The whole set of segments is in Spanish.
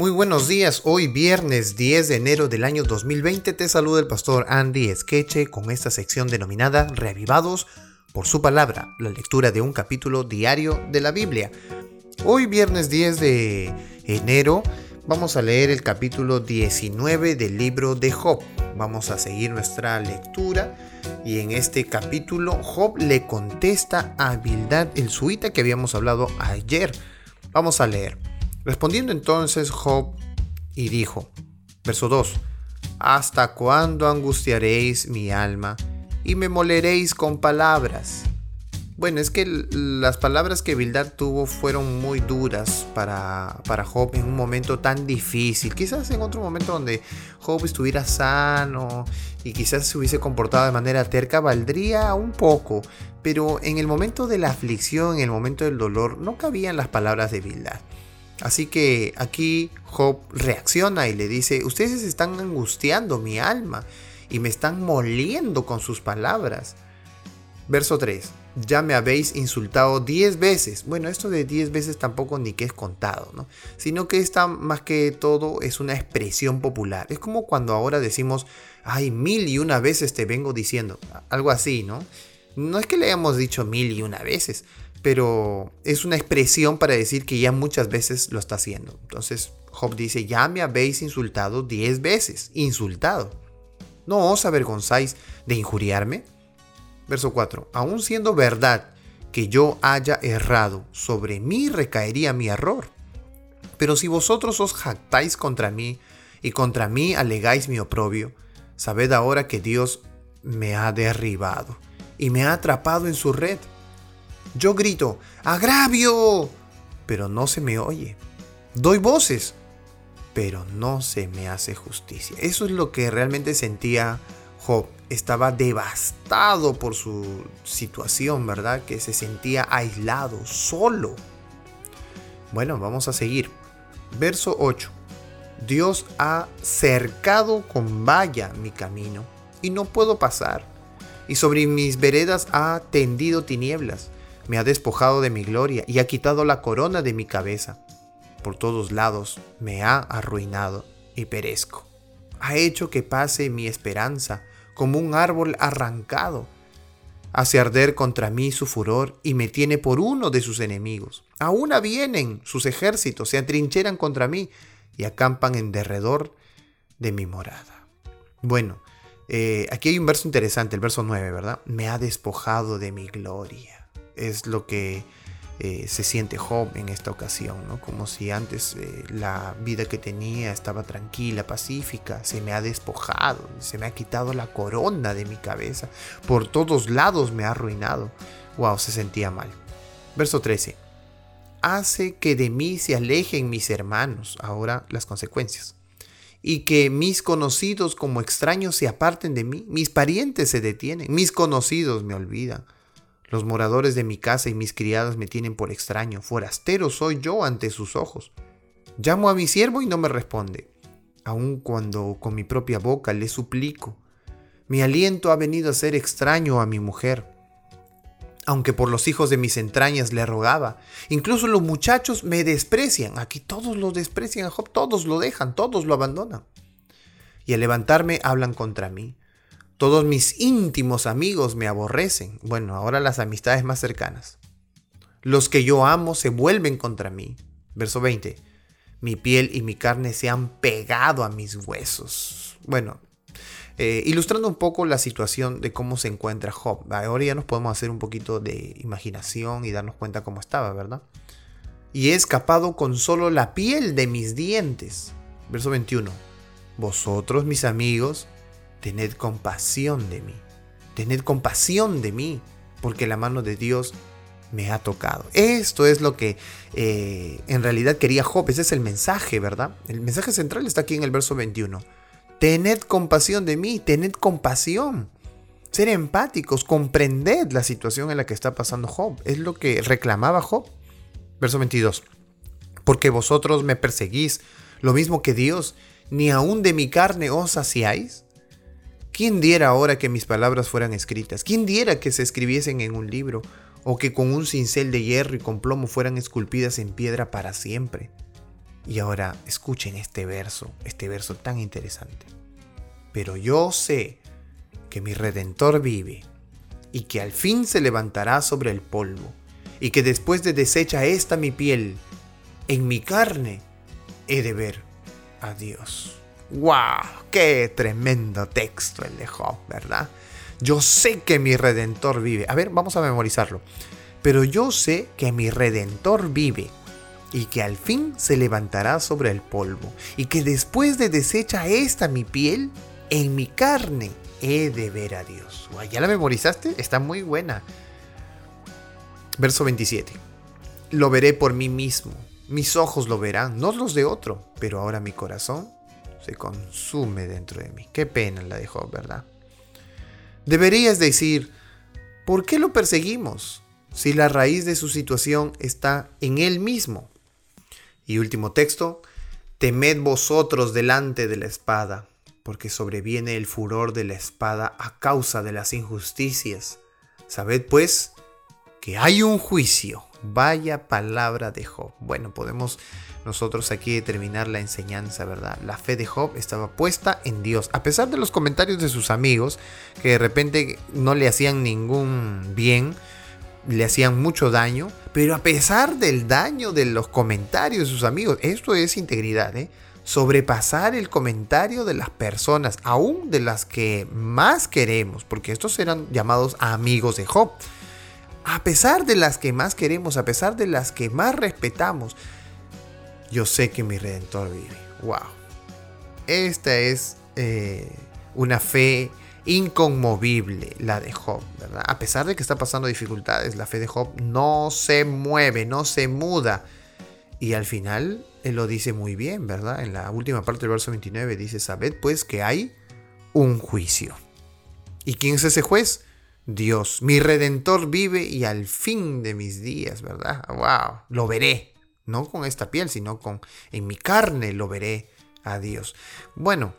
Muy buenos días, hoy viernes 10 de enero del año 2020 te saluda el pastor Andy Esqueche con esta sección denominada Reavivados por su palabra, la lectura de un capítulo diario de la Biblia. Hoy viernes 10 de enero vamos a leer el capítulo 19 del libro de Job. Vamos a seguir nuestra lectura y en este capítulo Job le contesta a Bildad el suita que habíamos hablado ayer. Vamos a leer. Respondiendo entonces Job y dijo, verso 2, ¿Hasta cuándo angustiaréis mi alma y me moleréis con palabras? Bueno, es que las palabras que Bildad tuvo fueron muy duras para, para Job en un momento tan difícil. Quizás en otro momento donde Job estuviera sano y quizás se hubiese comportado de manera terca, valdría un poco. Pero en el momento de la aflicción, en el momento del dolor, no cabían las palabras de Bildad. Así que aquí Job reacciona y le dice, ustedes están angustiando mi alma y me están moliendo con sus palabras. Verso 3. Ya me habéis insultado 10 veces. Bueno, esto de 10 veces tampoco ni que es contado, ¿no? Sino que esta más que todo es una expresión popular. Es como cuando ahora decimos, ay, mil y una veces te vengo diciendo. Algo así, ¿no? No es que le hayamos dicho mil y una veces, pero es una expresión para decir que ya muchas veces lo está haciendo. Entonces Job dice, ya me habéis insultado diez veces, insultado. ¿No os avergonzáis de injuriarme? Verso 4, aun siendo verdad que yo haya errado, sobre mí recaería mi error. Pero si vosotros os jactáis contra mí y contra mí alegáis mi oprobio, sabed ahora que Dios me ha derribado y me ha atrapado en su red yo grito, agravio, pero no se me oye. Doy voces, pero no se me hace justicia. Eso es lo que realmente sentía Job. Estaba devastado por su situación, ¿verdad? Que se sentía aislado, solo. Bueno, vamos a seguir. Verso 8. Dios ha cercado con valla mi camino y no puedo pasar. Y sobre mis veredas ha tendido tinieblas me ha despojado de mi gloria y ha quitado la corona de mi cabeza. Por todos lados me ha arruinado y perezco. Ha hecho que pase mi esperanza como un árbol arrancado. Hace arder contra mí su furor y me tiene por uno de sus enemigos. Aún vienen sus ejércitos, se atrincheran contra mí y acampan en derredor de mi morada. Bueno, eh, aquí hay un verso interesante, el verso 9, ¿verdad? Me ha despojado de mi gloria es lo que eh, se siente Job en esta ocasión, ¿no? Como si antes eh, la vida que tenía estaba tranquila, pacífica, se me ha despojado, se me ha quitado la corona de mi cabeza, por todos lados me ha arruinado. Wow, se sentía mal. Verso 13. Hace que de mí se alejen mis hermanos, ahora las consecuencias, y que mis conocidos como extraños se aparten de mí, mis parientes se detienen, mis conocidos me olvidan los moradores de mi casa y mis criadas me tienen por extraño, forastero soy yo ante sus ojos. Llamo a mi siervo y no me responde, aun cuando con mi propia boca le suplico. Mi aliento ha venido a ser extraño a mi mujer. Aunque por los hijos de mis entrañas le rogaba, incluso los muchachos me desprecian. Aquí todos lo desprecian Job, todos lo dejan, todos lo abandonan. Y al levantarme hablan contra mí. Todos mis íntimos amigos me aborrecen. Bueno, ahora las amistades más cercanas. Los que yo amo se vuelven contra mí. Verso 20. Mi piel y mi carne se han pegado a mis huesos. Bueno, eh, ilustrando un poco la situación de cómo se encuentra Job. Ahora ya nos podemos hacer un poquito de imaginación y darnos cuenta cómo estaba, ¿verdad? Y he escapado con solo la piel de mis dientes. Verso 21. Vosotros, mis amigos, tened compasión de mí, tened compasión de mí, porque la mano de Dios me ha tocado. Esto es lo que eh, en realidad quería Job, ese es el mensaje, ¿verdad? El mensaje central está aquí en el verso 21. Tened compasión de mí, tened compasión. Ser empáticos, comprended la situación en la que está pasando Job. Es lo que reclamaba Job. Verso 22. Porque vosotros me perseguís, lo mismo que Dios, ni aun de mi carne os saciáis. ¿Quién diera ahora que mis palabras fueran escritas? ¿Quién diera que se escribiesen en un libro? ¿O que con un cincel de hierro y con plomo fueran esculpidas en piedra para siempre? Y ahora escuchen este verso, este verso tan interesante. Pero yo sé que mi redentor vive y que al fin se levantará sobre el polvo y que después de deshecha esta mi piel, en mi carne he de ver a Dios. ¡Wow! ¡Qué tremendo texto el de Job, ¿verdad? Yo sé que mi redentor vive. A ver, vamos a memorizarlo. Pero yo sé que mi redentor vive y que al fin se levantará sobre el polvo y que después de deshecha esta mi piel, en mi carne he de ver a Dios. ¿Ya la memorizaste? Está muy buena. Verso 27. Lo veré por mí mismo. Mis ojos lo verán, no los de otro, pero ahora mi corazón se consume dentro de mí. Qué pena la dejó, ¿verdad? Deberías decir, ¿por qué lo perseguimos? Si la raíz de su situación está en él mismo. Y último texto, temed vosotros delante de la espada, porque sobreviene el furor de la espada a causa de las injusticias. Sabed pues que hay un juicio. Vaya palabra de Job. Bueno, podemos nosotros aquí determinar la enseñanza, ¿verdad? La fe de Job estaba puesta en Dios. A pesar de los comentarios de sus amigos, que de repente no le hacían ningún bien, le hacían mucho daño, pero a pesar del daño de los comentarios de sus amigos, esto es integridad, ¿eh? sobrepasar el comentario de las personas, aún de las que más queremos, porque estos eran llamados amigos de Job a pesar de las que más queremos, a pesar de las que más respetamos, yo sé que mi redentor vive. ¡Wow! Esta es eh, una fe inconmovible, la de Job, ¿verdad? A pesar de que está pasando dificultades, la fe de Job no se mueve, no se muda. Y al final, él lo dice muy bien, ¿verdad? En la última parte del verso 29 dice, sabed pues que hay un juicio. ¿Y quién es ese juez? Dios, mi redentor vive y al fin de mis días, ¿verdad? ¡Wow! Lo veré, no con esta piel, sino con en mi carne lo veré a Dios. Bueno,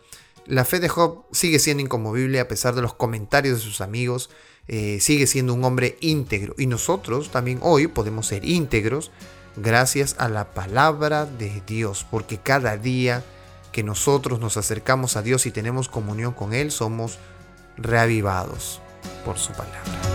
la fe de Job sigue siendo inconmovible a pesar de los comentarios de sus amigos, eh, sigue siendo un hombre íntegro y nosotros también hoy podemos ser íntegros gracias a la palabra de Dios, porque cada día que nosotros nos acercamos a Dios y tenemos comunión con Él, somos reavivados por su palabra.